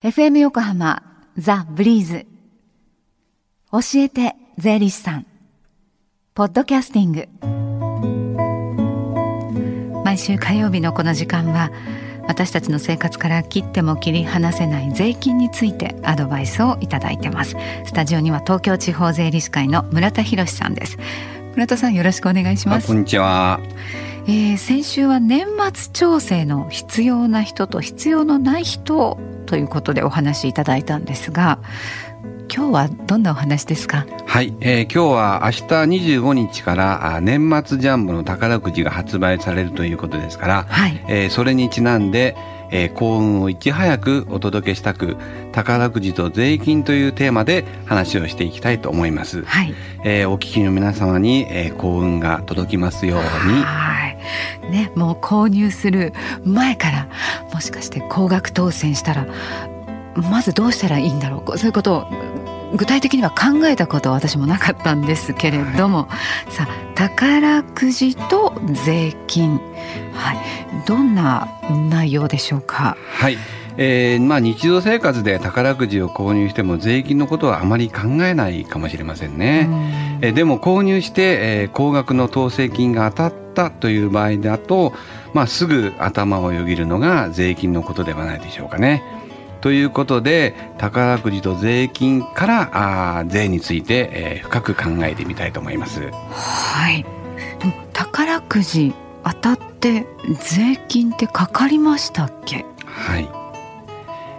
FM 横浜ザ・ブリーズ。教えて税理士さん。ポッドキャスティング。毎週火曜日のこの時間は私たちの生活から切っても切り離せない税金についてアドバイスをいただいてます。スタジオには東京地方税理士会の村田博さんです。村田さんよろしくお願いします。こんにちは。えー、先週は年末調整の必要な人と必要のない人ということでお話しいただいたんですが今日はどんなお話ですか？はい、えー、今日は明日25日から年末ジャンボの宝くじが発売されるということですから、はい、えー、それにちなんでえー、幸運をいち早くお届けしたく宝くじと税金というテーマで話をしていきたいと思います、はい、えー、お聞きの皆様に、えー、幸運が届きますように。はい。ねもう購入する前からもしかして高額当選したらまずどうしたらいいんだろう。そういうことを具体的には考えたことは私もなかったんですけれども、はい、さあ宝くじと税金、はい、どんな内容でしょうか？はいえーまあ、日常生活で宝くじを購入しても税金のことはあまり考えないかもしれませんね。んえー、でも購入して、えー、高額の当選金が当たったという場合だと、まあ、すぐ頭をよぎるのが税金のことではないでしょうかね。ということで宝くじと税金からあ税について、えー、深く考えてみたいと思います。はい。宝くじ当たって税金ってかかりましたっけ？はい。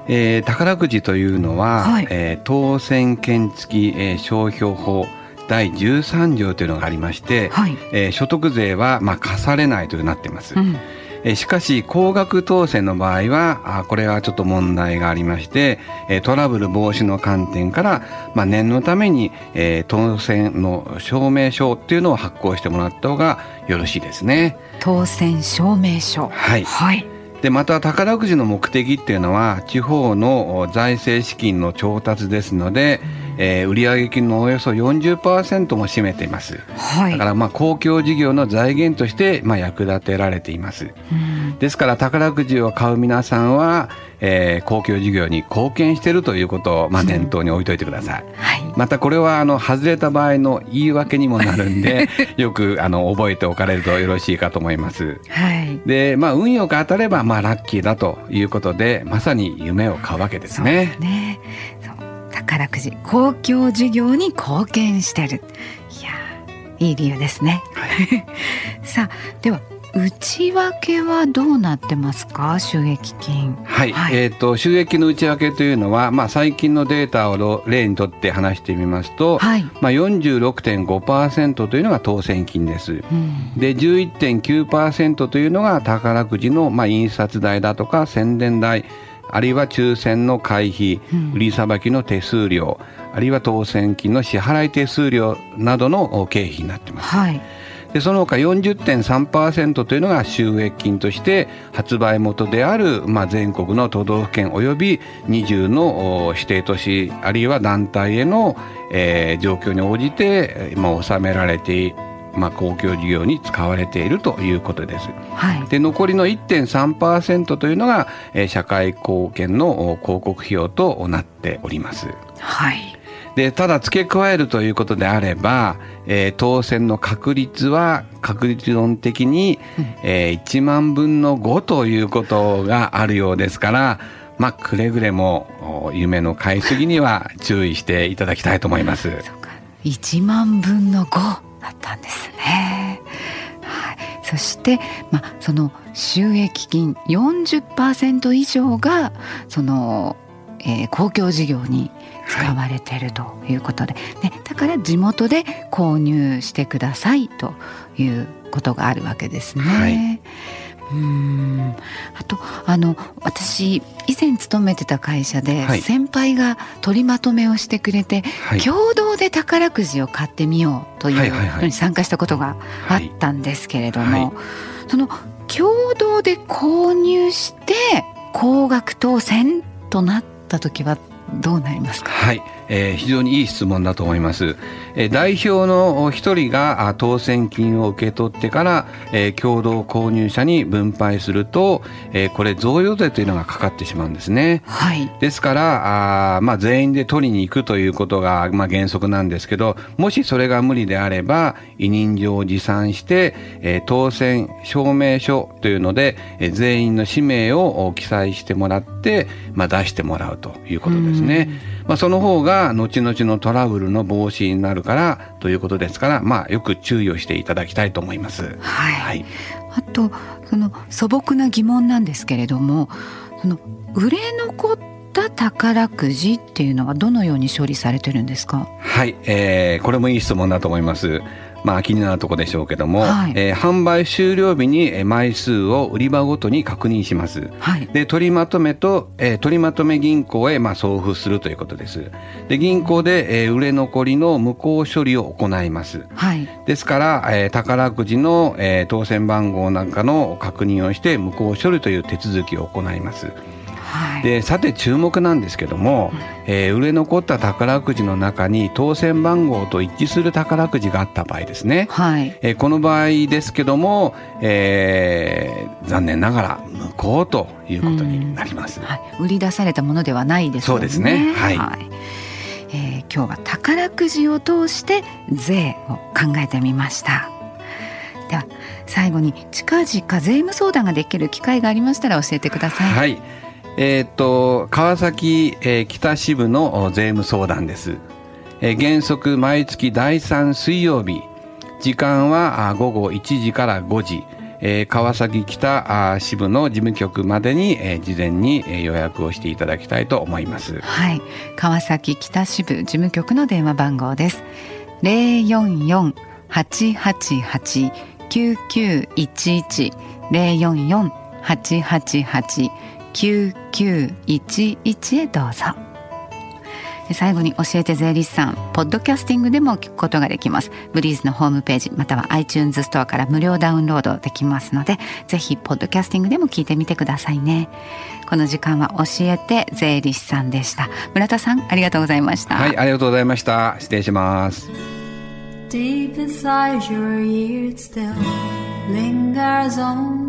えー、宝くじというのは、はい、えー、当選券付き、えー、商標法第13条というのがありまして、はい、えー、所得税は、まあ、課されないとなっています。うんえしかし高額当選の場合はあこれはちょっと問題がありましてえトラブル防止の観点から、まあ、念のために、えー、当選の証明書っていうのを発行してもらった方がよろしいですね。当選証明書。はい、はい。でまた宝くじの目的っていうのは地方の財政資金の調達ですので、えー、売上金のおよそ40%も占めています、はい、だからまあ公共事業の財源としてまあ役立てられています、うん、ですから宝くじを買う皆さんは、えー、公共事業に貢献しているということをまあ念頭に置いといてください、うんはい、またこれはあの外れた場合の言い訳にもなるんで よくあの覚えておかれるとよろしいかと思います、はい、でまあ運よく当たればまあラッキーだということでまさに夢を買うわけですね。ね宝くじ公共事業に貢献してる。いやいい理由ですね、はい、さあでは内訳はどうなってますか？収益金。はい、はい、えっ、ー、と収益の内訳というのはまあ最近のデータを例にとって話してみますと、はい、まあ46.5%というのが当選金です、うん、で11.9%というのが宝くじのまあ印刷代だとか宣伝代あるいは抽選の会費、売りさばきの手数料、あるいは当選金の支払い手数料などの経費になっています。はいでその他40.3%というのが収益金として発売元である、まあ、全国の都道府県および20の指定都市あるいは団体への、えー、状況に応じて、まあ、納められてまあ、公共事業に使われているということです。はい、で残りの1.3%というのが、えー、社会貢献の広告費用となっております。はい、でただ付け加えるということであれば、えー、当選の確率は確率論的に、うん、えー、1万分の5ということがあるようですから、まあ、くれぐれも夢の買いすぎには注意していただきたいと思います。1万分の5だったんですね。はい、そして、まあ、その収益金40%以上がその、えー、公共事業に使われているということで、はい、ね、だから地元で購入してくださいということがあるわけですね。はいうん。あとあの私以前勤めてた会社で、先輩が取りまとめをしてくれて、はい、共同で宝くじを買ってみようというのに参加したことがあったんですけれども、その共同で購入して高額当選となった時はどうなりますか？はい、えー、非常にいい質問だと思います、えー、代表の一人が当選金を受け取ってから、えー、共同購入者に分配すると、えー、これ贈与税というのがかかってしまうんですね、はい、ですからあ、まあ、全員で取りに行くということが、まあ、原則なんですけどもしそれが無理であれば委任状を持参して、えー、当選証明書というので、えー、全員の氏名を記載してもらって、まあ、出してもらうということですね。まあ、その方が後々のトラブルの防止になるからということですから、まあ、よく注意をしていただきたいと思います。はい。はい、あとその素朴な疑問なんですけれどもその売れ残った宝くじっていうのはどのように処理されてるんですか？はい、えー、これもいい質問だと思います。まあ気になるところでしょうけども、はい、えー、販売終了日に枚数を売り場ごとに確認します。はい、で取りまとめと、えー、取りまとめ銀行へまあ送付するということです。で銀行で、えー、売れ残りの無効処理を行います。はい、ですから、えー、宝くじの、えー、当選番号なんかの確認をして無効処理という手続きを行います。はい、でさて注目なんですけども、えー、売れ残った宝くじの中に当選番号と一致する宝くじがあった場合ですね、はい。えー、この場合ですけども、えー、残念ながら無効ということになります、はい、売り出されたものではないですね。そうですね。はい、はい。えー、今日は宝くじを通して税を考えてみました。では最後に近々税務相談ができる機会がありましたら教えてください。はいえー、っと川崎、えー、北支部の税務相談です、えー、原則毎月第3水曜日。時間は午後1時から5時、えー、川崎北支部の事務局までに、えー、事前に、えー、予約をしていただきたいと思います。はい。川崎北支部事務局の電話番号です。044-888-9911 044-888 9911へどうぞ。最後に教えて税理士さんポッドキャスティングでも聞くことができます。ブリーズのホームページまたは iTunes ストアから無料ダウンロードできますのでぜひポッドキャスティングでも聞いてみてくださいね。この時間は教えて税理士さんでした。村田さんありがとうございました。はいありがとうございました。失礼します。Deep inside your ears still lingers on